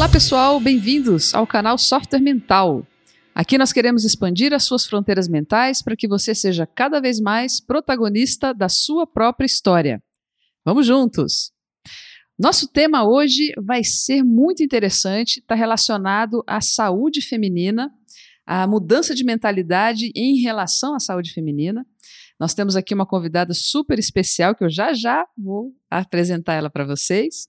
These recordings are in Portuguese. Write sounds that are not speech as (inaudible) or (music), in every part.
Olá pessoal, bem-vindos ao canal Software Mental. Aqui nós queremos expandir as suas fronteiras mentais para que você seja cada vez mais protagonista da sua própria história. Vamos juntos! Nosso tema hoje vai ser muito interessante, está relacionado à saúde feminina, à mudança de mentalidade em relação à saúde feminina. Nós temos aqui uma convidada super especial que eu já já vou apresentar ela para vocês.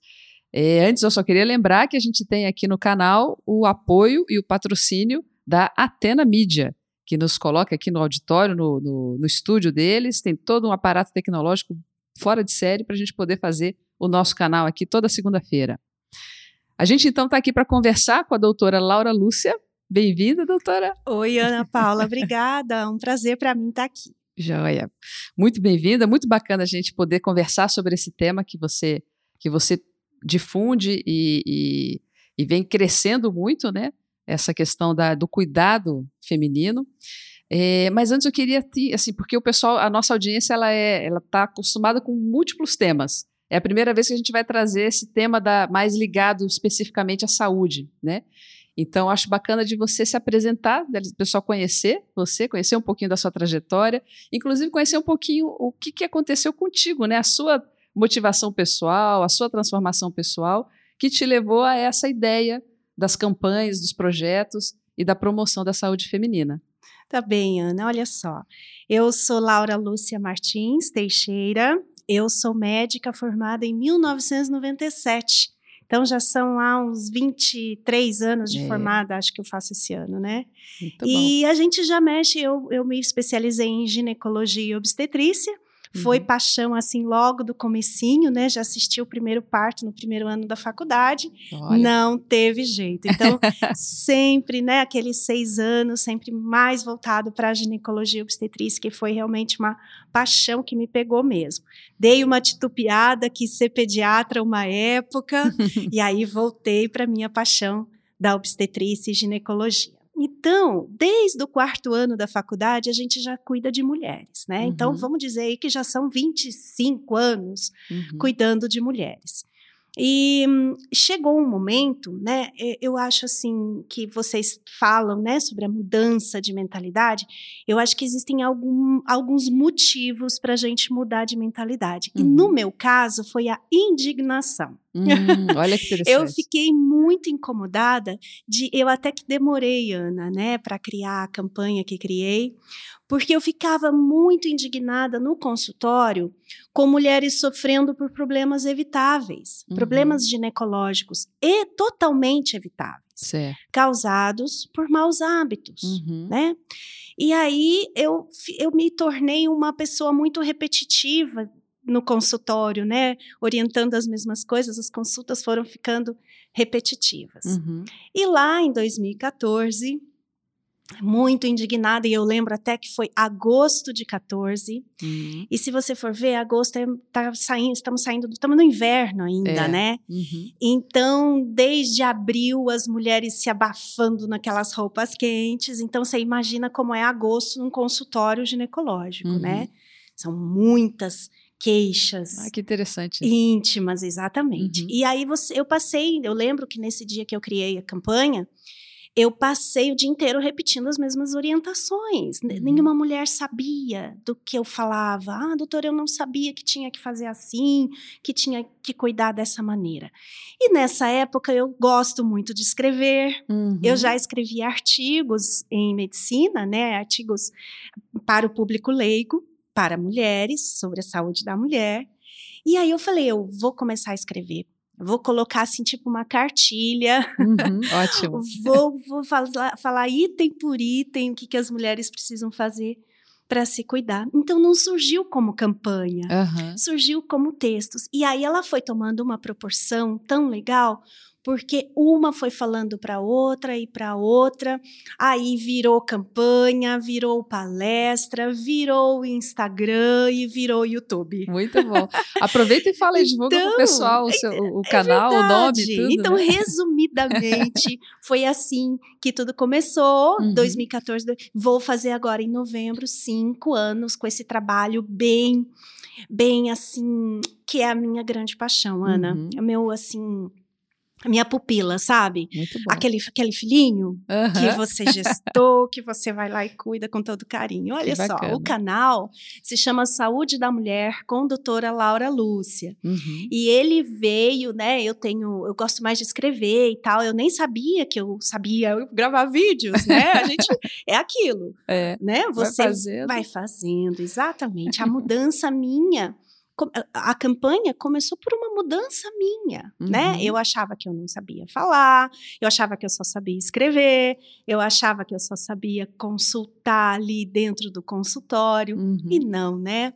É, antes, eu só queria lembrar que a gente tem aqui no canal o apoio e o patrocínio da Atena Mídia, que nos coloca aqui no auditório, no, no, no estúdio deles. Tem todo um aparato tecnológico fora de série para a gente poder fazer o nosso canal aqui toda segunda-feira. A gente então está aqui para conversar com a doutora Laura Lúcia. Bem-vinda, doutora. Oi, Ana Paula, obrigada. Um prazer para mim estar tá aqui. Joia. Muito bem-vinda, muito bacana a gente poder conversar sobre esse tema que você que você difunde e, e, e vem crescendo muito, né? Essa questão da, do cuidado feminino. É, mas antes eu queria, assim, porque o pessoal, a nossa audiência, ela é, ela está acostumada com múltiplos temas. É a primeira vez que a gente vai trazer esse tema da, mais ligado especificamente à saúde, né? Então, acho bacana de você se apresentar, do pessoal conhecer você, conhecer um pouquinho da sua trajetória, inclusive conhecer um pouquinho o que, que aconteceu contigo, né? A sua motivação pessoal, a sua transformação pessoal, que te levou a essa ideia das campanhas, dos projetos e da promoção da saúde feminina. Tá bem, Ana, olha só. Eu sou Laura Lúcia Martins Teixeira, eu sou médica formada em 1997. Então já são há uns 23 anos de é. formada, acho que eu faço esse ano, né? Muito e bom. a gente já mexe, eu, eu me especializei em ginecologia e obstetrícia. Foi uhum. paixão assim logo do comecinho, né? Já assisti o primeiro parto no primeiro ano da faculdade. Olha. Não teve jeito. Então, (laughs) sempre, né? Aqueles seis anos, sempre mais voltado para a ginecologia obstetrícia, que foi realmente uma paixão que me pegou mesmo. Dei uma titubeada, quis ser pediatra uma época, (laughs) e aí voltei para minha paixão da obstetrícia e ginecologia. Então, desde o quarto ano da faculdade, a gente já cuida de mulheres, né? Então, uhum. Então, vamos dizer aí que já são 25 anos uhum. cuidando de mulheres. E hum, chegou um momento, né? Eu acho assim que vocês falam, né, sobre a mudança de mentalidade. Eu acho que existem algum, alguns motivos para a gente mudar de mentalidade. Uhum. E no uhum. meu caso foi a indignação. Hum, olha que (laughs) interessante. eu fiquei muito incomodada de, eu até que demorei, Ana, né, para criar a campanha que criei, porque eu ficava muito indignada no consultório com mulheres sofrendo por problemas evitáveis, uhum. problemas ginecológicos e totalmente evitáveis, certo. causados por maus hábitos, uhum. né? E aí eu, eu me tornei uma pessoa muito repetitiva no consultório, né? Orientando as mesmas coisas, as consultas foram ficando repetitivas. Uhum. E lá em 2014, muito indignada, e eu lembro até que foi agosto de 14. Uhum. E se você for ver, agosto é, tá saindo, estamos saindo, estamos no inverno ainda, é. né? Uhum. Então, desde abril, as mulheres se abafando naquelas roupas quentes. Então, você imagina como é agosto num consultório ginecológico, né? uhum. né? São muitas queixas. Ah, que interessante. Íntimas, exatamente. Uhum. E aí você, eu passei, eu lembro que nesse dia que eu criei a campanha, eu passei o dia inteiro repetindo as mesmas orientações. Uhum. Nenhuma mulher sabia do que eu falava. Ah, doutora, eu não sabia que tinha que fazer assim, que tinha que cuidar dessa maneira. E nessa época eu gosto muito de escrever. Uhum. Eu já escrevi artigos em medicina, né? Artigos para o público leigo, para mulheres, sobre a saúde da mulher. E aí eu falei, eu vou começar a escrever Vou colocar assim, tipo, uma cartilha. Uhum, (laughs) ótimo. vou, vou falar, falar, item por item o que, que as mulheres precisam fazer para se cuidar. Então não surgiu como campanha, uhum. surgiu como textos. E aí ela foi tomando uma proporção tão legal, porque uma foi falando para outra e para outra, aí virou campanha, virou palestra, virou Instagram e virou YouTube. Muito bom. Aproveita e fala, então, divulga para o pessoal o, seu, o é canal, o nome, tudo. Então, né? resumidamente, (laughs) foi assim que tudo começou, uhum. 2014. Vou fazer agora em novembro cinco anos com esse trabalho bem, bem assim, que é a minha grande paixão, Ana. Uhum. É meu assim minha pupila, sabe? Muito bom. Aquele, aquele filhinho Aham. que você gestou, que você vai lá e cuida com todo carinho. Olha só, bacana. o canal se chama Saúde da Mulher com doutora Laura Lúcia. Uhum. E ele veio, né? Eu tenho, eu gosto mais de escrever e tal. Eu nem sabia que eu sabia gravar vídeos, né? A gente (laughs) é aquilo, É, né? vai Você fazendo. vai fazendo, exatamente. A (laughs) mudança minha, a- a campanha começou por uma mudança minha, né? Uhum. Eu achava que eu não sabia falar, eu achava que eu só sabia escrever, eu achava que eu só sabia consultar ali dentro do consultório. Uhum. E não, né?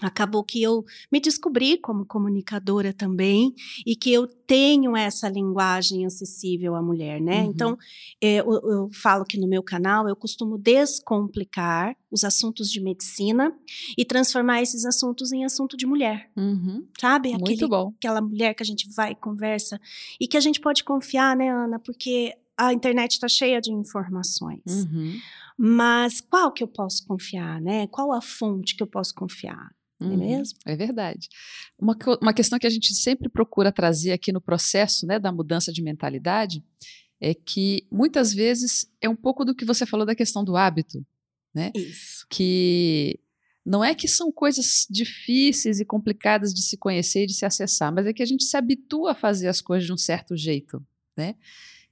Acabou que eu me descobri como comunicadora também e que eu tenho essa linguagem acessível à mulher, né? Uhum. Então, é, eu, eu falo que no meu canal eu costumo descomplicar os assuntos de medicina e transformar esses assuntos em assunto de mulher, Uhum. sabe? Muito Aquele, bom. aquela mulher que a gente vai e conversa e que a gente pode confiar, né, Ana? Porque a internet está cheia de informações. Uhum. Mas qual que eu posso confiar, né? Qual a fonte que eu posso confiar? É Uhum. mesmo? É verdade. Uma, uma questão que a gente sempre procura trazer aqui no processo né, da mudança de mentalidade é que muitas vezes é um pouco do que você falou da questão do hábito, Isso. que não é que são coisas difíceis e complicadas de se conhecer e de se acessar, mas é que a gente se habitua a fazer as coisas de um certo jeito, né?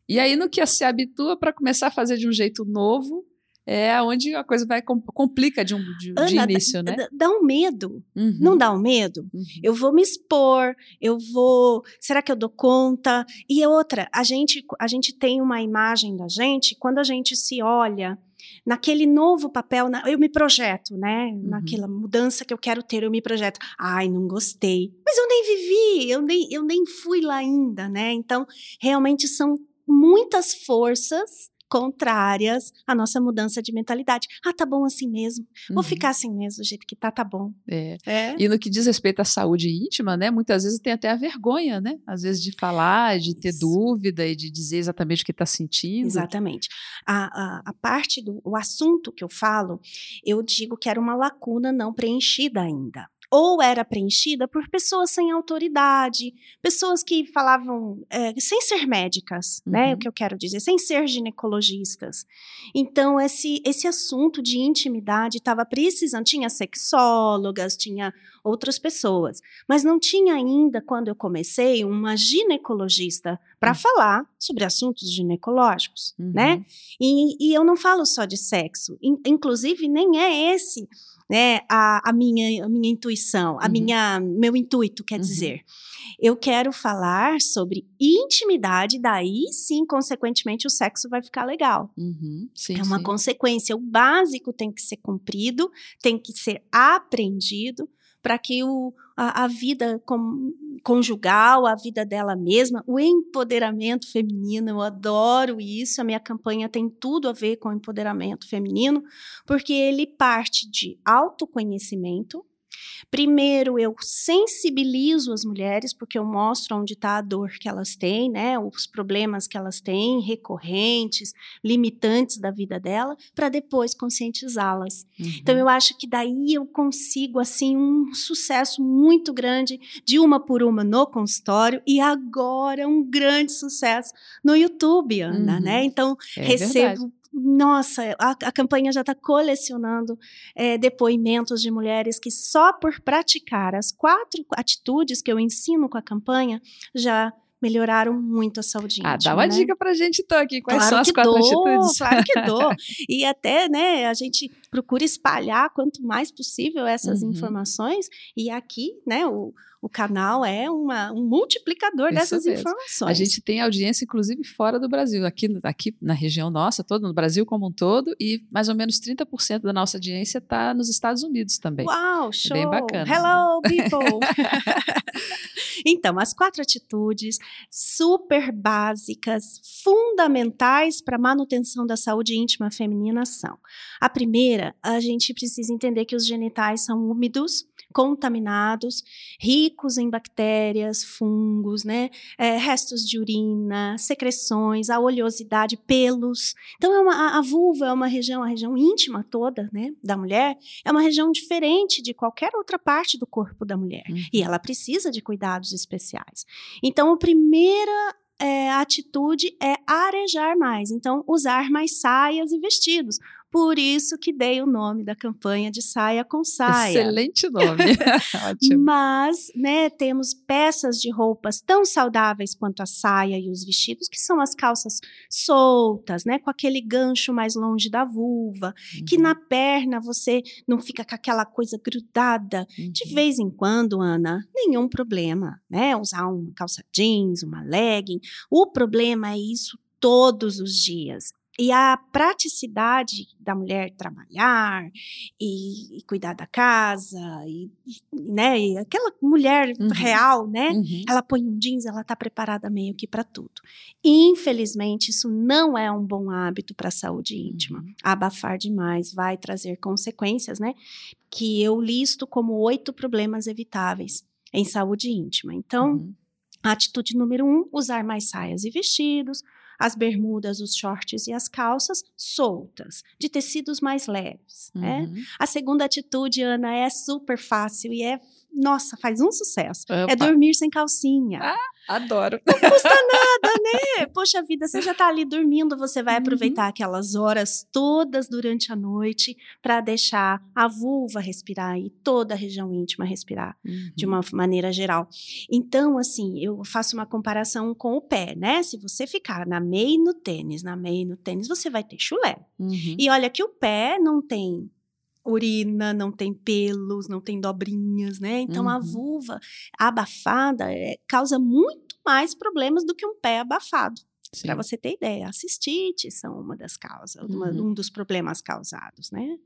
E aí no que se habitua para começar a fazer de um jeito novo é onde a coisa vai com- complica de, um, de, de Ana, início, né? Dá- Dá um medo. Uhum, Não dá um medo? uhum. Eu vou me expor, eu vou. Será que eu dou conta? E outra, a gente, a gente tem uma imagem da gente, quando a gente se olha naquele novo papel, na- eu me projeto, né? Uhum. Naquela mudança que eu quero ter, eu me projeto. Ai, não gostei. Mas eu nem vivi, eu nem, eu nem fui lá ainda, né? Então, realmente são muitas forças contrárias à nossa mudança de mentalidade. Ah, tá bom assim mesmo. Vou Uhum. ficar assim mesmo, do jeito que tá, tá bom. É. É. E no que diz respeito à saúde íntima, né? Muitas vezes tem até a vergonha, né? Às vezes de falar, de ter Isso. dúvida e de dizer exatamente o que está sentindo. Exatamente. A, a, a parte do o assunto que eu falo, eu digo que era uma lacuna não preenchida ainda. Ou era preenchida por pessoas sem autoridade, pessoas que falavam é, sem ser médicas, né? Uhum. O que eu quero dizer, sem ser ginecologistas. Então, esse, esse assunto de intimidade estava precisando. Tinha sexólogas, tinha outras pessoas, mas não tinha ainda, quando eu comecei, uma ginecologista para Uhum. falar sobre assuntos ginecológicos, Uhum. né? E, e eu não falo só de sexo, in- inclusive nem é esse, né, a, a minha a minha intuição, a Uhum. minha meu intuito, quer Uhum. dizer. Eu quero falar sobre intimidade, daí sim, consequentemente, o sexo vai ficar legal. Uhum. Sim, É uma sim. consequência. O básico tem que ser cumprido, tem que ser aprendido para que o, a, a vida com- conjugal, a vida dela mesma, o empoderamento feminino, eu adoro isso. A minha campanha tem tudo a ver com empoderamento feminino, porque ele parte de autoconhecimento. Primeiro, eu sensibilizo as mulheres, porque eu mostro onde está a dor que elas têm, né? Os problemas que elas têm, recorrentes, limitantes da vida dela, para depois conscientizá-las. Uhum. Então eu acho que daí eu consigo assim um sucesso muito grande de uma por uma no consultório e agora um grande sucesso no YouTube, Ana, Uhum. né? Então É recebo verdade. Nossa, a, a campanha já está colecionando é, depoimentos de mulheres que só por praticar as quatro atitudes que eu ensino com a campanha já melhoraram muito a saúde Ah, íntima, dá uma né? dica pra gente então aqui. Quais Claro são as quatro dou, atitudes? Claro que dou. (laughs) E até, né, a gente procura espalhar quanto mais possível essas Uhum. informações. E aqui, né, o, o canal é uma, um multiplicador Isso dessas mesmo. informações. A gente tem audiência, inclusive, fora do Brasil, aqui, aqui na região nossa, toda, no Brasil como um todo, e mais ou menos 30% da nossa audiência está nos Estados Unidos também. Uau, show! bem bacana. Hello, people! (laughs) então, as quatro atitudes super básicas, fundamentais para a manutenção da saúde íntima feminina são: a primeira, a gente precisa entender que os genitais são úmidos, contaminados, ricos em bactérias, fungos, né? É, restos de urina, secreções, a oleosidade, pelos. Então, é uma, a- vulva é uma região, a região íntima toda, né, da mulher, é uma região diferente de qualquer outra parte do corpo da mulher. Uhum. E ela precisa de cuidados especiais. Então, a primeira é, atitude é arejar mais, então usar mais saias e vestidos. Por isso que dei o nome da campanha de saia com saia. Excelente nome. (laughs) (laughs) Ótimo. Mas, né, temos peças de roupas tão saudáveis quanto a saia e os vestidos, que são as calças soltas, né, com aquele gancho mais longe da vulva, uhum. que na perna você não fica com aquela coisa grudada. Uhum. De vez em quando, Ana, nenhum problema, né, usar uma calça jeans, uma legging. O problema é isso todos os dias. E a praticidade da mulher trabalhar e, e cuidar da casa, e, e, né, e aquela mulher uhum. real, né? Uhum. Ela põe um jeans, ela está preparada meio que para tudo. Infelizmente, isso não é um bom hábito para a saúde íntima. Uhum. Abafar demais vai trazer consequências, né? Que eu listo como oito problemas evitáveis em saúde íntima. Então, uhum. atitude número um: usar mais saias e vestidos as bermudas, os shorts e as calças soltas, de tecidos mais leves. Né? Uhum. Né? A segunda atitude, Ana, é super fácil e é nossa, faz um sucesso. É Opa. É dormir sem calcinha. Ah, adoro. Não custa nada, né? Poxa vida, você já tá ali dormindo, você vai uhum. aproveitar aquelas horas todas durante a noite para deixar a vulva respirar e toda a região íntima respirar uhum. de uma maneira geral. Então, assim, eu faço uma comparação com o pé, né? Se você ficar na meia e no tênis, na meia e no tênis, você vai ter chulé. Uhum. E olha que o pé não tem urina, não tem pelos, não tem dobrinhas, né? Então uhum. a vulva abafada é, causa muito mais problemas do que um pé abafado. Para você ter ideia, a cistite são uma das causas, uhum. uma, um dos problemas causados, né?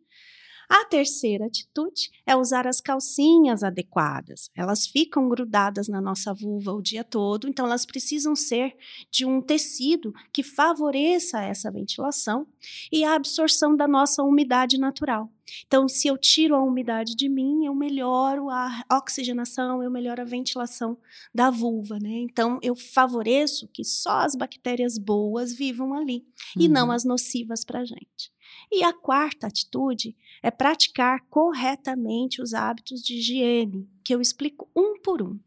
A terceira atitude é usar as calcinhas adequadas. Elas ficam grudadas na nossa vulva o dia todo, então elas precisam ser de um tecido que favoreça essa ventilação e a absorção da nossa umidade natural. Então, se eu tiro a umidade de mim, eu melhoro a oxigenação, eu melhoro a ventilação da vulva, né? Então, eu favoreço que só as bactérias boas vivam ali uhum. e não uhum. as nocivas para a gente. E a quarta atitude é praticar corretamente os hábitos de higiene, que eu explico um por um.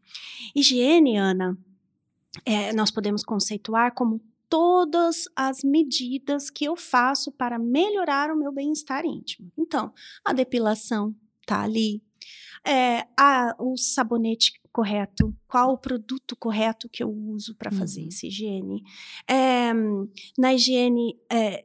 Higiene, Ana, é, nós podemos conceituar como todas as medidas que eu faço para melhorar o meu bem-estar íntimo. Então, a depilação está ali, é, a, o sabonete correto, qual o produto correto que eu uso para fazer uhum. essa higiene. É, na higiene, é,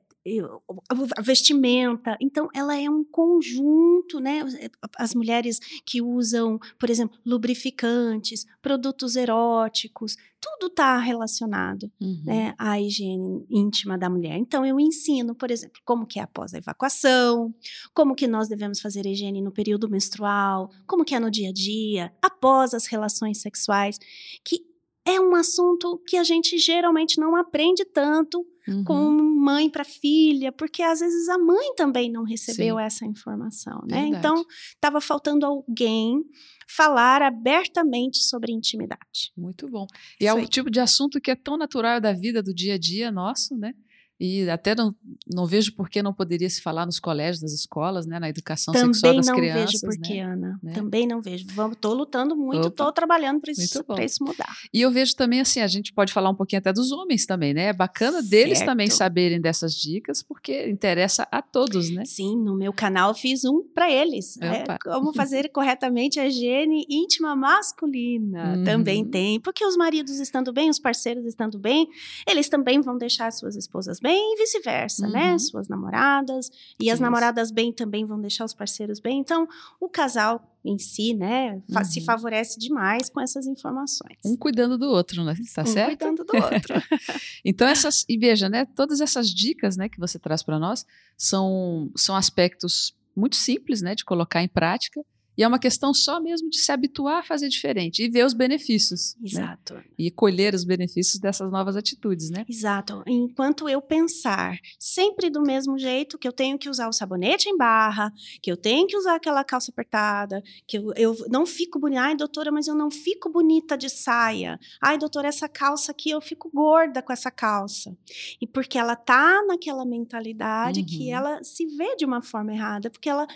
a vestimenta. Então, ela é um conjunto, né? Eh, as mulheres que usam, por exemplo, lubrificantes, produtos eróticos, tudo está relacionado uhum. né, à higiene íntima da mulher. Então, eu ensino, por exemplo, como que é após a evacuação, como que nós devemos fazer a higiene no período menstrual, como que é no dia a dia, após as relações sexuais, que é um assunto que a gente geralmente não aprende tanto uhum. com mãe para filha, porque às vezes a mãe também não recebeu Sim. essa informação, né? Verdade. Então, estava faltando alguém falar abertamente sobre intimidade. Muito bom. E Isso é o tipo de assunto que é tão natural da vida do dia a dia nosso, né? E até não, não vejo por que não poderia se falar nos colégios, nas escolas, né, na educação Também sexual das crianças. Também não vejo por que, né? Ana. Né? Também não vejo. Estou lutando muito, estou trabalhando para isso, isso mudar. E eu vejo também, assim, a gente pode falar um pouquinho até dos homens também, né? É bacana certo. deles também saberem dessas dicas, porque interessa a todos, né? Sim, no meu canal fiz um para eles. É, como fazer corretamente a higiene íntima masculina. Uhum. Também tem, porque os maridos estando bem, os parceiros estando bem, eles também vão deixar suas esposas bem e vice-versa, né? uhum. né? Suas namoradas. E as namoradas bem também vão deixar os parceiros bem. Então, o casal em si, né, uhum. se favorece demais com essas informações. Um cuidando do outro, né? Está um certo? cuidando do outro. (laughs) então essas e veja, né, todas essas dicas, né, que você traz para nós são são aspectos muito simples, né, de colocar em prática e é uma questão só mesmo de se habituar a fazer diferente e ver os benefícios. Né? Exato. Né? E colher os benefícios dessas novas atitudes, né? Exato. Enquanto eu pensar sempre do mesmo jeito, que eu tenho que usar o sabonete em barra, que eu tenho que usar aquela calça apertada, que eu, eu não fico bonita. Ai, doutora, mas eu não fico bonita de saia. Ai, doutora, essa calça aqui eu fico gorda com essa calça. E porque ela tá naquela mentalidade uhum. que ela se vê de uma forma errada, porque ela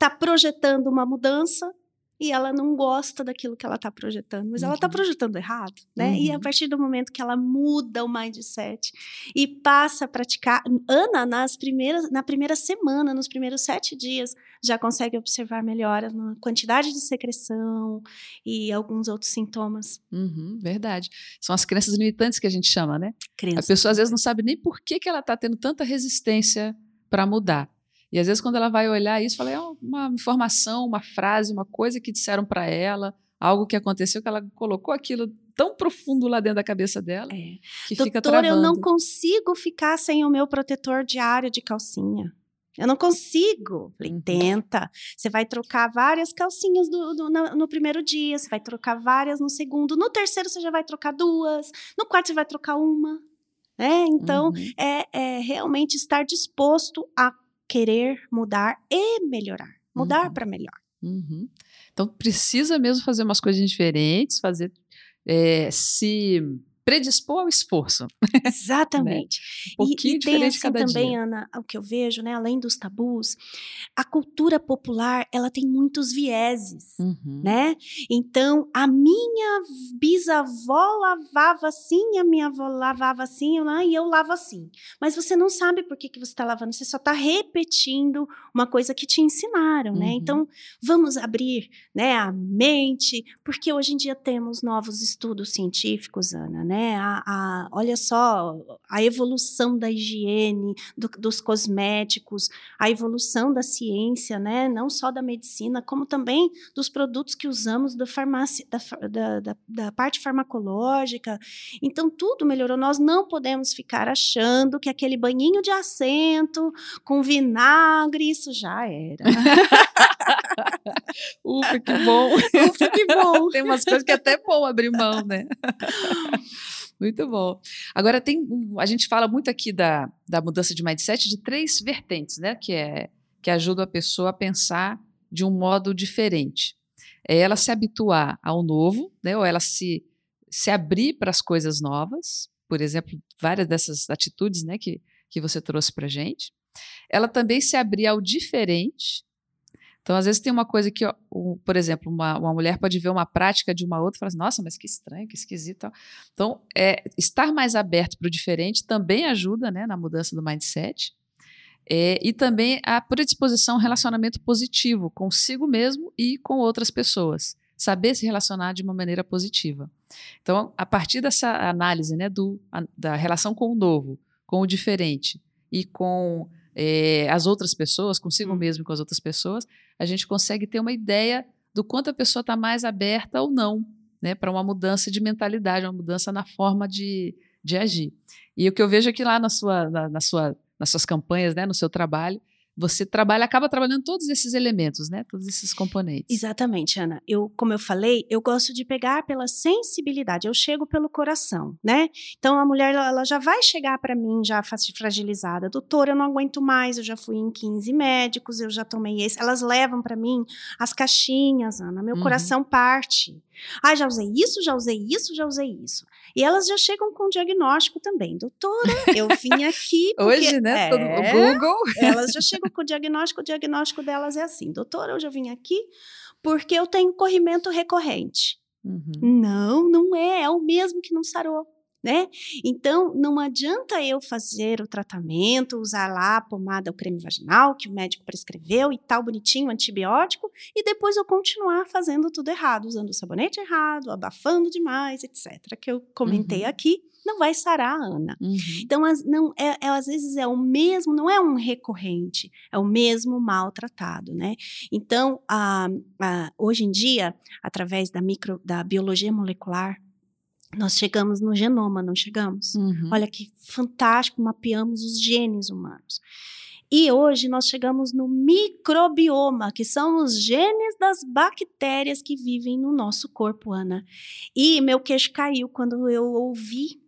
está projetando uma mudança e ela não gosta daquilo que ela está projetando, mas uhum. ela está projetando errado, né? Uhum. E a uhum. partir do momento que ela muda o mindset e passa a praticar, Ana, nas primeiras, na primeira semana, nos primeiros sete dias, já consegue observar melhora na quantidade de secreção e alguns outros sintomas. Uhum, verdade. São as crenças limitantes que a gente chama, né? Crenças. A pessoa às vezes não sabe nem por que, que ela está tendo tanta resistência para mudar. E às vezes, quando ela vai olhar isso, fala, é uma informação, uma frase, uma coisa que disseram para ela, algo que aconteceu, que ela colocou aquilo tão profundo lá dentro da cabeça dela, é. que Doutor, fica travando. eu não consigo ficar sem o meu protetor diário de calcinha. Eu não consigo. Falei, uhum. tenta. Você vai trocar várias calcinhas do, do, no, no, primeiro dia, você vai trocar várias no segundo, no terceiro você já vai trocar duas, no quarto você vai trocar uma. É, então, uhum. é, é realmente estar disposto a querer mudar e melhorar. Mudar uhum. para melhor. Uhum. Então precisa mesmo fazer umas coisas diferentes, fazer é, se predispor ao esforço. (laughs) Exatamente. né? Um e, e tem assim também, dia. Ana, o que eu vejo, né, além dos tabus, a cultura popular, ela tem muitos vieses, uhum. né? Então, a minha bisavó lavava assim, a minha avó lavava assim, e eu lavo assim. Mas você não sabe por que, que você está lavando, você só está repetindo uma coisa que te ensinaram, né? uhum. né? Então, vamos abrir né, a mente, porque hoje em dia temos novos estudos científicos, Ana, né? A, a, olha só a evolução da higiene, do, dos cosméticos, a evolução da ciência, né? Não só da medicina, como também dos produtos que usamos da farmácia, da, da, da, da parte farmacológica. Então tudo melhorou. Nós não podemos ficar achando que aquele banhinho de assento com vinagre isso já era. (laughs) Ufa, que bom. Ufa, que bom. Tem umas coisas que é até bom abrir mão, né? (laughs) Muito bom. Agora tem, a gente fala muito aqui da, da mudança de mindset de três vertentes, né? Que é que ajuda a pessoa a pensar de um modo diferente. É ela se habituar ao novo, né? Ou ela se se abrir para as coisas novas, por exemplo, várias dessas atitudes, né? Que que você trouxe para gente. Ela também se abrir ao diferente, então, às vezes tem uma coisa que, por exemplo, uma, uma mulher pode ver uma prática de uma outra e falar assim, nossa, mas que estranho, que esquisito. Então, é, estar mais aberto para o diferente também ajuda né, na mudança do mindset. É, e também a predisposição ao relacionamento positivo consigo mesmo e com outras pessoas. Saber se relacionar de uma maneira positiva. Então, a partir dessa análise né, do, a, da relação com o novo, com o diferente e com é, as outras pessoas, consigo hum. mesmo e com as outras pessoas, a gente consegue ter uma ideia do quanto a pessoa está mais aberta ou não né, para uma mudança de mentalidade, uma mudança na forma de, de agir. E o que eu vejo aqui lá na sua, na, na sua, nas suas campanhas, né, no seu trabalho, você trabalha, acaba trabalhando todos esses elementos, né? Todos esses componentes. Exatamente, Ana. Eu, como eu falei, eu gosto de pegar pela sensibilidade. Eu chego pelo coração, né? Então a mulher ela já vai chegar para mim já fragilizada. Doutora, eu não aguento mais. Eu já fui em 15 médicos, eu já tomei esse. Elas levam para mim as caixinhas, Ana. Meu uhum. coração parte. Ah, já usei isso, já usei isso, já usei isso. E elas já chegam com diagnóstico também. Doutora, eu vim aqui. Porque, Hoje, né? É, todo o Google. Elas já chegam com o diagnóstico. O diagnóstico delas é assim: doutora, hoje eu vim aqui porque eu tenho corrimento recorrente. Uhum. Não, não é. É o mesmo que não sarou né? Então, não adianta eu fazer o tratamento, usar lá a pomada, o creme vaginal que o médico prescreveu e tal, bonitinho, antibiótico, e depois eu continuar fazendo tudo errado, usando o sabonete errado, abafando demais, etc. Que eu comentei uhum. aqui, não vai sarar, Ana. Uhum. Então, as, não, é, é, às vezes é o mesmo, não é um recorrente, é o mesmo maltratado, né? Então, a, a, hoje em dia, através da, micro, da biologia molecular, nós chegamos no genoma, não chegamos? Uhum. Olha que fantástico, mapeamos os genes humanos. E hoje nós chegamos no microbioma, que são os genes das bactérias que vivem no nosso corpo, Ana. E meu queixo caiu quando eu ouvi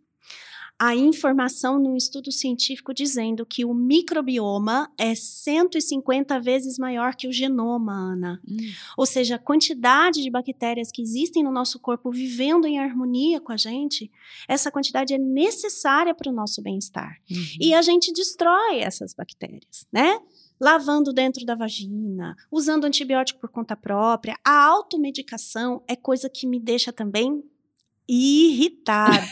a informação no estudo científico dizendo que o microbioma é 150 vezes maior que o genoma, Ana. Hum. Ou seja, a quantidade de bactérias que existem no nosso corpo vivendo em harmonia com a gente, essa quantidade é necessária para o nosso bem-estar. Uhum. E a gente destrói essas bactérias, né? lavando dentro da vagina, usando antibiótico por conta própria. A automedicação é coisa que me deixa também irritada,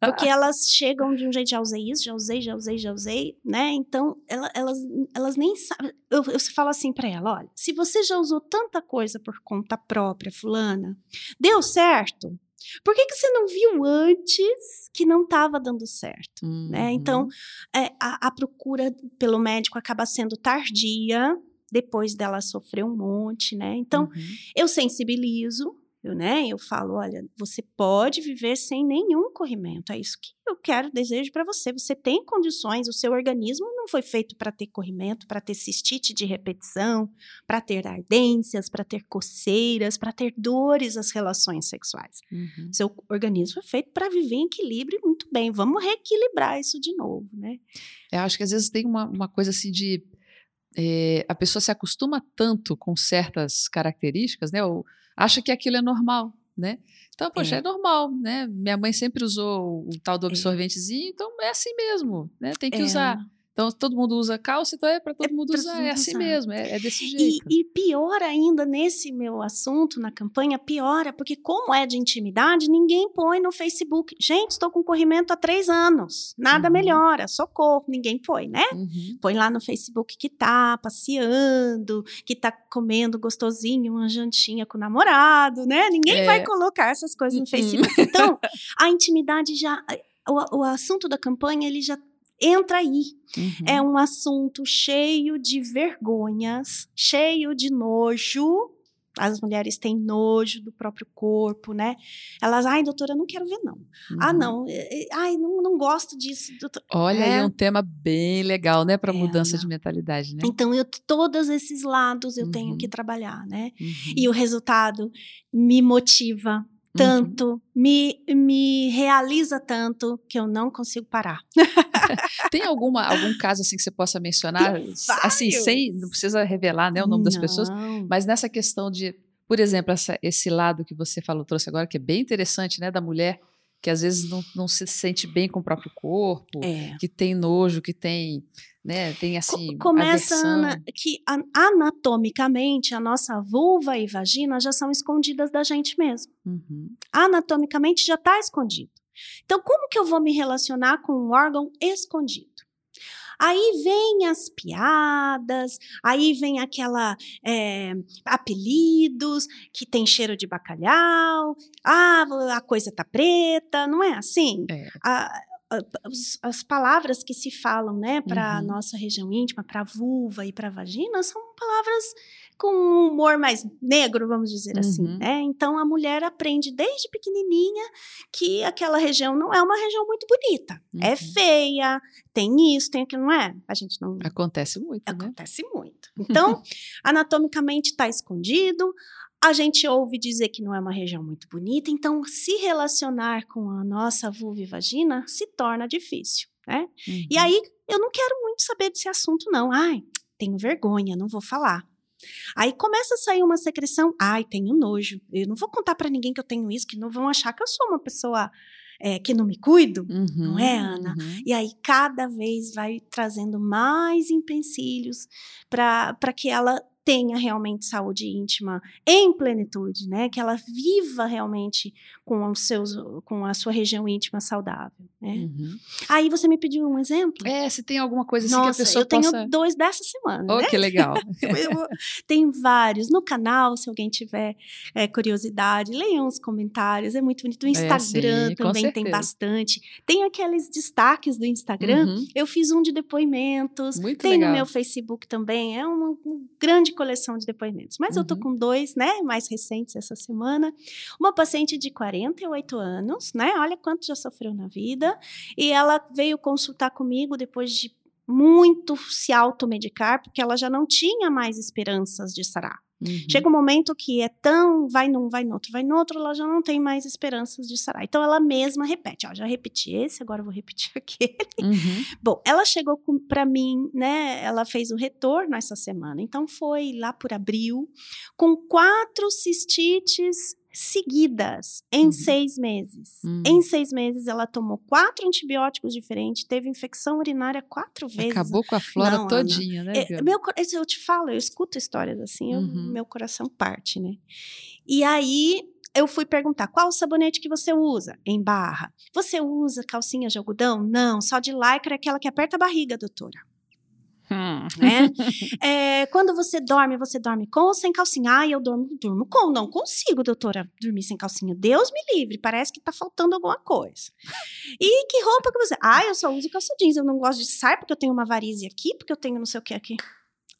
porque (laughs) elas chegam de um jeito, já usei isso, já usei, já usei, já usei, né? Então, ela, elas, elas nem sabem. Eu, eu falo assim para ela: olha, se você já usou tanta coisa por conta própria, Fulana, deu certo? Por que, que você não viu antes que não estava dando certo? Uhum. Né? Então, é, a, a procura pelo médico acaba sendo tardia, depois dela sofrer um monte, né? Então, uhum. eu sensibilizo, eu, né, eu falo, olha, você pode viver sem nenhum corrimento. É isso que eu quero, desejo para você. Você tem condições, o seu organismo não foi feito para ter corrimento, para ter cistite de repetição, para ter ardências, para ter coceiras, para ter dores às relações sexuais. Uhum. Seu organismo é feito para viver em equilíbrio muito bem. Vamos reequilibrar isso de novo, né? Eu acho que às vezes tem uma, uma coisa assim de é, a pessoa se acostuma tanto com certas características, né? Ou, acha que aquilo é normal, né? Então, poxa, é. é. normal, né? Minha mãe sempre usou o tal do é. absorventezinho, então é assim mesmo, né? Tem que é. usar. Então todo mundo usa calça, então é para todo é mundo usar. É assim usar. mesmo, é, é desse jeito. E, e, pior ainda nesse meu assunto na campanha, piora, porque como é de intimidade, ninguém põe no Facebook. Gente, estou com corrimento há três anos, nada uhum. melhora, socorro, ninguém põe, né? Uhum. Põe lá no Facebook que tá passeando, que tá comendo gostosinho, uma jantinha com o namorado, né? Ninguém é. vai colocar essas coisas no uhum. Facebook. Então, (laughs) a intimidade já o, o assunto da campanha ele já entra aí. É uhum. É um assunto cheio de vergonhas, cheio de nojo. As mulheres têm nojo do próprio corpo, né? Elas, ai, doutora, não quero ver, não. Ah, uhum. Ah, não, ai, não, não gosto disso. Doutora. Olha, é, é um tema bem legal, né, para é, mudança não. de mentalidade, né? Então, eu, todos esses lados eu uhum. tenho que trabalhar, né? Uhum. E o resultado me motiva, Uhum. Tanto, uhum. me, me realiza tanto que eu não consigo parar. (laughs) Tem alguma algum caso assim que você possa mencionar? Assim, sem, não precisa revelar né, o nome não. das pessoas, mas nessa questão de, por exemplo, essa, esse lado que você falou, trouxe agora, que é bem interessante, né, da mulher que às vezes não, não se sente bem com o próprio corpo, é. que tem nojo, que tem, né, tem assim, Começa Ana, que anatomicamente a nossa vulva e vagina já são escondidas da gente mesmo. Uhum. Anatomicamente já está escondido. Então, como que eu vou me relacionar com um órgão escondido? Aí vem as piadas, aí vem aquela é, apelidos que tem cheiro de bacalhau, ah, a coisa tá preta, não é assim? É. A, as palavras que se falam, né, para a uhum. nossa região íntima, para a vulva e para a vagina, são palavras com um humor mais negro, vamos dizer assim, uhum. né? Então a mulher aprende desde pequenininha que aquela região não é uma região muito bonita, é uhum. é feia, tem isso, tem aquilo, não é? A gente não acontece muito, né? acontece né? muito. Então (laughs) anatomicamente está escondido. A gente ouve dizer que não é uma região muito bonita, então se relacionar com a nossa vulva e vagina se torna difícil, né? Uhum. E aí eu não quero muito saber desse assunto, não. Ai, tenho vergonha, não vou falar. Aí começa a sair uma secreção, ai, tenho nojo. Eu não vou contar para ninguém que eu tenho isso, que não vão achar que eu sou uma pessoa é, que não me cuido, uhum, não é, Ana? Uhum. E aí cada vez vai trazendo mais empecilhos para que ela tenha realmente saúde íntima em plenitude, né? Que ela viva realmente com os seus, com a sua região íntima saudável, né? Uhum. Aí você me pediu um exemplo? É, se tem alguma coisa assim Nossa, que a pessoa eu tenho dois dessa semana, Oh, né? que legal. (laughs) tem vários no canal, se alguém tiver é, curiosidade, leiam os comentários, é muito bonito. No é, Instagram é, sim, também tem bastante. Tem aqueles destaques do Instagram. Uhum. Eu fiz um de depoimentos. Muito tem legal. no meu Facebook também. É uma, uma grande grande coleção de depoimentos. Mas uhum. eu tô uhum. com dois, né, mais recentes essa semana. Uma paciente de 48 anos, né? Olha quanto já sofreu na vida. E ela veio consultar comigo depois de muito se automedicar, porque ela já não tinha mais esperanças de sarar. Uhum. Chega um momento que é tão vai num, vai no outro, vai no outro, ela já não tem mais esperanças de sarar. Então ela mesma repete, ó, já repeti esse, agora vou repetir (laughs) aquele. Uhum. Bom, ela chegou para mim, né? Ela fez o retorno essa semana, então foi lá por abril, com quatro cistites seguidas em Uhum. seis meses. Uhum. Em seis meses, ela tomou quatro antibióticos diferentes, teve infecção urinária quatro vezes. Acabou com a flora Não, Ana. todinha, né? É, meu, eu te falo, eu escuto histórias assim, eu- Uhum. meu coração parte, né? E aí eu fui perguntar qual o sabonete que você usa em barra. Você usa calcinha de algodão? Não, só de lycra, aquela que aperta a barriga, doutora. Né? (laughs) É, quando você dorme, você dorme com ou sem calcinha? Ah, eu durmo, durmo com. Não consigo, doutora, dormir sem calcinha. Deus me livre, parece que tá faltando alguma coisa. E que roupa que você... Ah, eu só uso calça jeans, eu não gosto de sair porque eu tenho uma varize aqui, porque eu tenho não sei o que aqui.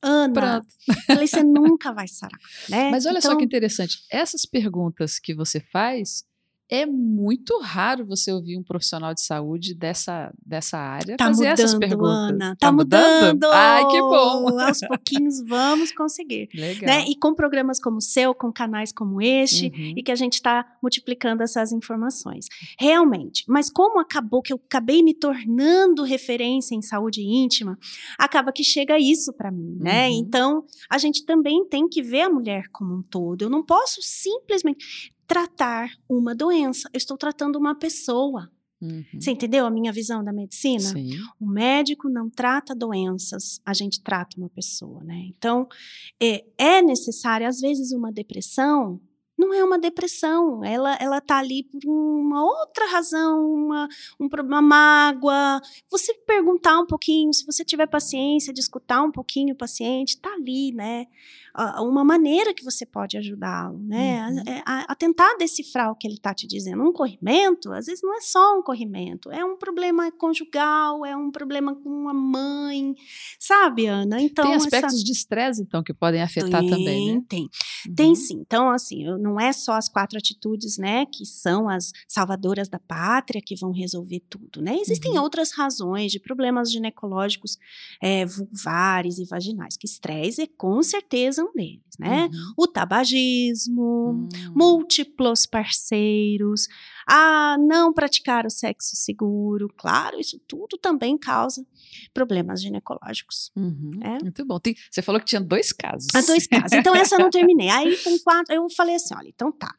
Ana, Pronto. falei, você nunca vai sarar, né? Mas olha só Então, que interessante. Essas perguntas que você faz, é muito raro você ouvir um profissional de saúde dessa, dessa área Tá fazer essas mudando, perguntas. Ana. Tá, mudando. Ai, que bom. (laughs) Aos pouquinhos vamos conseguir. Legal. Né? E com programas como o seu, com canais como este, Uhum. e que a gente está multiplicando essas informações. Realmente. Mas como acabou que eu acabei me tornando referência em saúde íntima, acaba que chega isso para mim, né? Uhum. Então, a gente também tem que ver a mulher como um todo. Eu não posso simplesmente tratar uma doença. Eu estou tratando uma pessoa. Uhum. Você entendeu a minha visão da medicina? Sim. O médico não trata doenças, a gente trata uma pessoa, né? Então, é, é necessário, às vezes, uma depressão. Não é uma depressão, ela ela tá ali por uma outra razão, uma um problema, mágoa. Você perguntar um pouquinho, se você tiver paciência de escutar um pouquinho o paciente, tá ali, né? Uma maneira que você pode ajudá-lo, né? Uhum. A, a- a tentar decifrar o que ele tá te dizendo. Um corrimento, às vezes não é só um corrimento, é um problema conjugal, é um problema com uma mãe, sabe, Ana? Então Tem essa- aspectos de estresse, então, que podem afetar tem, também, né? Tem, Uhum. tem sim. Então, assim, não é só as quatro atitudes, né, que são as salvadoras da pátria que vão resolver tudo, né? Existem Uhum. outras razões de problemas ginecológicos é, vulvares e vaginais, que estresse é com certeza um deles, né? Uhum. O tabagismo, Hum. múltiplos parceiros, a não praticar o sexo seguro, claro, isso tudo também causa problemas ginecológicos. Uhum. É. Muito bom. Tem- você falou que tinha dois casos. Há dois casos. Então, essa eu não terminei. Aí, (laughs) com quatro, eu falei assim: olha, então tá.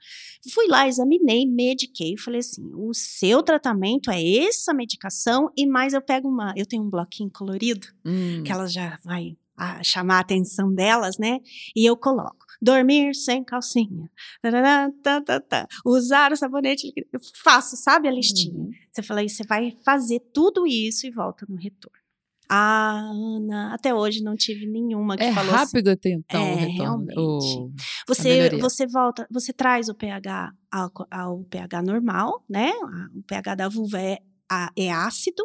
Fui lá, examinei, mediquei. Falei assim: o seu tratamento é essa medicação, e mais eu pego uma. Eu tenho um bloquinho colorido, Hum. que ela já vai ah, chamar a atenção delas, né? E eu coloco. Dormir sem calcinha. Tarará, tá, tá, tá. Usar o sabonete. Eu faço, sabe a listinha? Uhum. Você fala, aí você vai fazer tudo isso e volta no retorno. Ah, Ana, até hoje não tive nenhuma que É falou assim. rápido então É, o retorno. realmente. O- Você, você volta, você traz o pH ao, ao pH normal, né? A- O pH da vulva é, a- é ácido.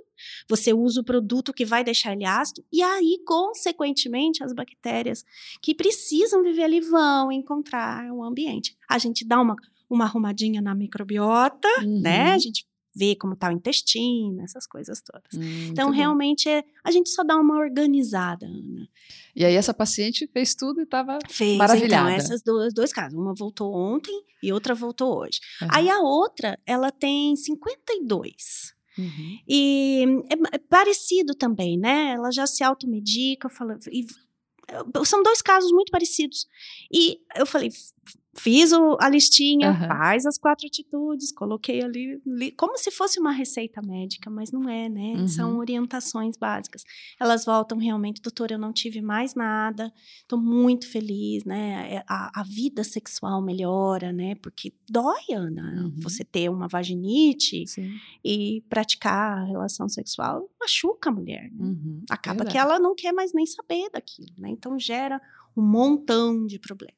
Você usa o produto que vai deixar ele ácido. E aí, consequentemente, as bactérias que precisam viver ali vão encontrar o ambiente. A gente dá uma, uma arrumadinha na microbiota, né? Uhum. A gente vê como tá o intestino, essas coisas todas. Hum, Então, realmente, é, a gente só dá uma organizada, Ana. E aí essa paciente fez tudo e estava Fez, Maravilhada. então, essas duas, dois casos. Uma voltou ontem e outra voltou hoje. Aham. Aí a outra, ela tem 52. Uhum. E é, é parecido também, né? Ela já se automedica, fala, e, eh, são dois casos muito parecidos. E eu falei, fiz o- a listinha, Aham. faz as quatro atitudes, coloquei ali, li- como se fosse uma receita médica, mas não é, né? Uhum. São orientações básicas. Elas voltam realmente, doutora, eu não tive mais nada, estou muito feliz, né? É, A, a vida sexual melhora, né? Porque dói, Ana, Uhum. você ter uma vaginite Sim. e praticar a relação sexual machuca a mulher. né? Uhum. Acaba que ela não quer mais nem saber daquilo, né? Então gera um montão de problemas.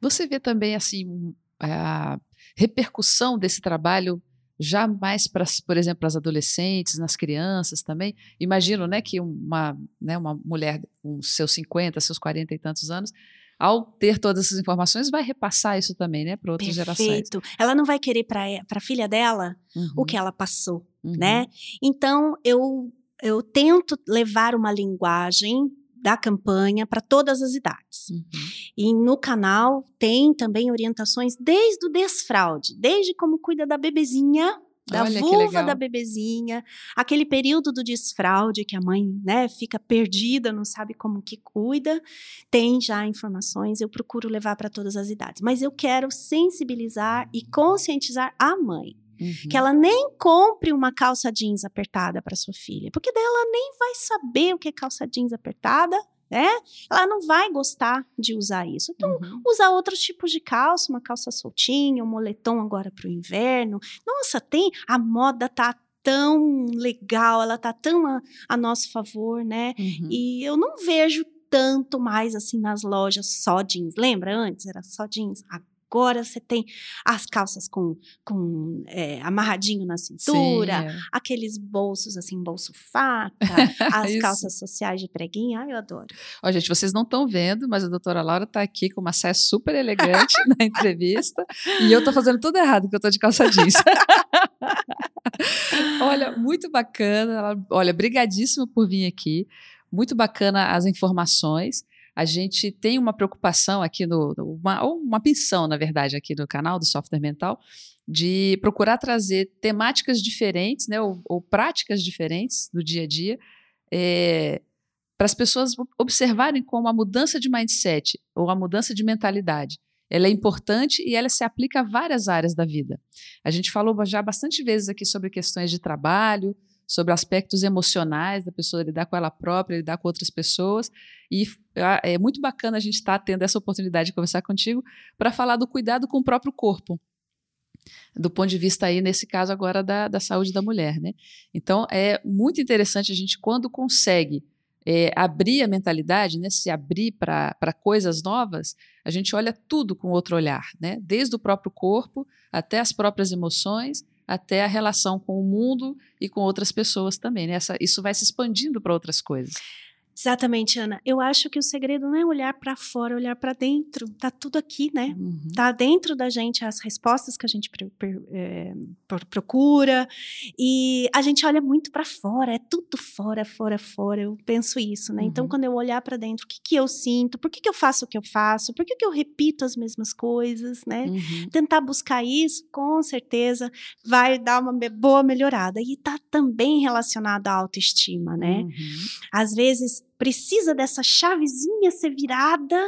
Você vê também assim um- a repercussão desse trabalho já mais para, por exemplo, as adolescentes, nas crianças também. Imagino, né, que uma, né, uma mulher com seus 50, seus 40 e tantos anos, ao ter todas essas informações, vai repassar isso também, né, para outras gerações. Perfeito. Ela não vai querer para a filha dela o Uhum, que ela passou, uhum. né? Então eu eu tento levar uma linguagem da campanha para todas as idades. Uhum. E no canal tem também orientações desde o desfraude, desde como cuida da bebezinha, da Olha vulva da bebezinha, aquele período do desfraude que a mãe, né, fica perdida, não sabe como que cuida, tem já informações, eu procuro levar para todas as idades, mas eu quero sensibilizar e conscientizar a mãe, Uhum. que ela nem compre uma calça jeans apertada para sua filha, porque daí ela nem vai saber o que é calça jeans apertada, né? Ela não vai gostar de usar isso. Então, Uhum. usar outros tipos de calça, uma calça soltinha, um moletom agora para o inverno. Nossa, tem a moda tá tão legal, ela tá tão a, a nosso favor, né? Uhum. E eu não vejo tanto mais assim nas lojas só jeans. Lembra antes era só jeans? Agora você tem as calças com, com é, amarradinho na cintura, Sim, é. aqueles bolsos assim, bolso faca, (laughs) as calças sociais de preguinha. Ai, eu adoro. Ó, gente, vocês não estão vendo, mas a doutora Laura está aqui com uma saia super elegante (laughs) na entrevista e eu tô fazendo tudo errado, porque eu tô de calça jeans. (laughs) olha, muito bacana. Olha, brigadíssima por vir aqui. Muito bacana as informações. A gente tem uma preocupação aqui no, uma, ou uma missão, na verdade, aqui no canal do Software Mental, de procurar trazer temáticas diferentes, né, ou, ou práticas diferentes do dia a dia, é, para as pessoas ob- observarem como a mudança de mindset ou a mudança de mentalidade ela é importante e ela se aplica a várias áreas da vida. A gente falou já bastante vezes aqui sobre questões de trabalho, sobre aspectos emocionais da pessoa lidar com ela própria, lidar com outras pessoas, e ah, é muito bacana a gente estar tendo essa oportunidade de conversar contigo para falar do cuidado com o próprio corpo. Do ponto de vista aí, nesse caso agora, da, da saúde da mulher, né? Então, é muito interessante a gente, quando consegue é, abrir a mentalidade, né, se abrir para coisas novas, a gente olha tudo com outro olhar, né? Desde o próprio corpo até as próprias emoções, até a relação com o mundo e com outras pessoas também. Né? Essa, isso vai se expandindo para outras coisas. Exatamente, Ana. Eu acho que o segredo não é olhar para fora, olhar para dentro. Tá tudo aqui, né? Uhum. Tá dentro da gente as respostas que a gente é, pro- procura e a gente olha muito para fora. É tudo fora, fora, fora. Eu penso isso, né? Então, Uhum. quando eu olhar para dentro, o que que eu sinto? Por que que eu faço o que eu faço? Por que que eu repito as mesmas coisas, né? Uhum. tentar buscar isso, com certeza vai dar uma boa melhorada. E tá também relacionado à autoestima, né? Uhum. Às vezes precisa dessa chavezinha ser virada.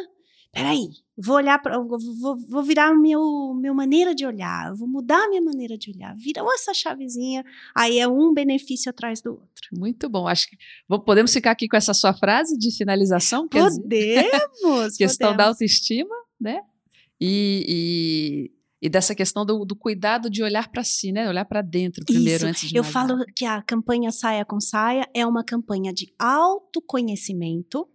Peraí, vou olhar para, vou, vou, virar meu meu maneira de olhar, vou mudar a minha maneira de olhar. Virou essa chavezinha, aí é um benefício atrás do outro. Muito bom. Acho que podemos ficar aqui com essa sua frase de finalização. quer dizer, Podemos, (laughs) questão da podemos. autoestima, né? E, e, e dessa questão do, do cuidado de olhar para si, né? Olhar para dentro primeiro Isso. antes de Eu mais falo nada. que a campanha Saia com Saia é uma campanha de autoconhecimento,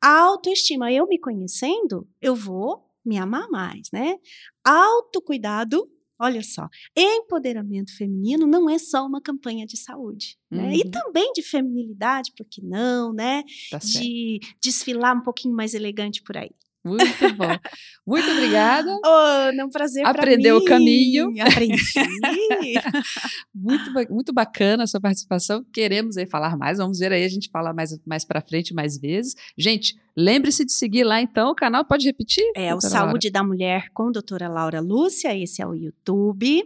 autoestima. Eu me conhecendo, eu vou me amar mais, né? Autocuidado, olha só, empoderamento feminino não é só uma campanha de saúde, né? E Uhum. também de feminilidade, por que não, né? Tá. De desfilar um pouquinho mais elegante por aí. Muito bom. Muito obrigada. Oh, não prazer pra Aprendeu o caminho. Aprendi. (laughs) Muito, muito bacana a sua participação. Queremos aí falar mais. Vamos ver aí, a gente fala mais, mais para frente mais vezes. Gente, lembre-se de seguir lá então o canal. Pode repetir? É o doutora Laura? Saúde da Mulher com doutora Laura Lúcia, esse é o YouTube.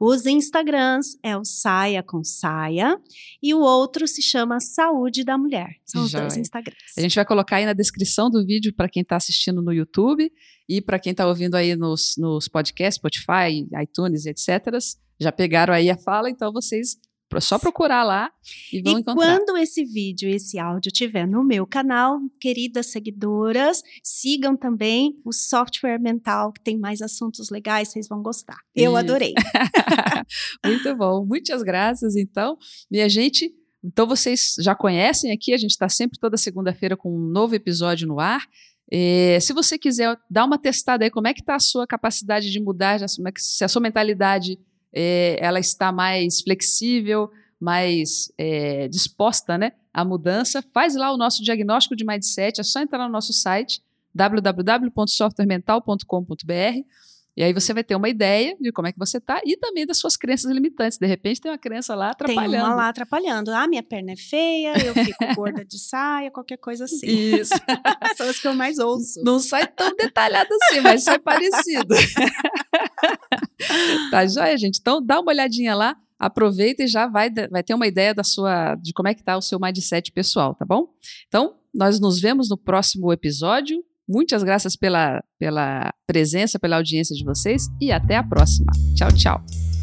Os Instagrams é o Saia com Saia e o outro se chama Saúde da Mulher. São os dois. Instagrams. A gente vai colocar aí na descrição do vídeo para quem está assistindo no YouTube e para quem está ouvindo aí nos, nos podcasts, Spotify, iTunes, etc. Já pegaram aí a fala, então vocês só procurar lá e vão e encontrar. quando esse vídeo, esse áudio estiver no meu canal, queridas seguidoras, sigam também o Software Mental, que tem mais assuntos legais, vocês vão gostar. Eu Isso. adorei. (laughs) Muito bom. Muitas graças, então. Minha gente, então vocês já conhecem aqui, a gente está sempre toda segunda-feira com um novo episódio no ar. É, se você quiser dar uma testada aí, como é que está a sua capacidade de mudar, é se a sua mentalidade é, ela está mais flexível, mais é, disposta né, à mudança, faz lá o nosso diagnóstico de mindset, é só entrar no nosso site www.softwaremental.com.br e aí você vai ter uma ideia de como é que você tá e também das suas crenças limitantes. De repente tem uma crença lá atrapalhando. Tem uma lá atrapalhando. Ah, minha perna é feia, eu fico gorda de saia, qualquer coisa assim. Isso. (laughs) São as que eu mais ouço. Não sai tão detalhado assim, mas sai parecido. (laughs) tá joia, gente? Então dá uma olhadinha lá. aproveita e já vai, vai ter uma ideia da sua de como é que está o seu mindset pessoal, tá bom? Então, nós nos vemos no próximo episódio. Muitas graças pela, pela presença, pela audiência de vocês e até a próxima. Tchau, tchau.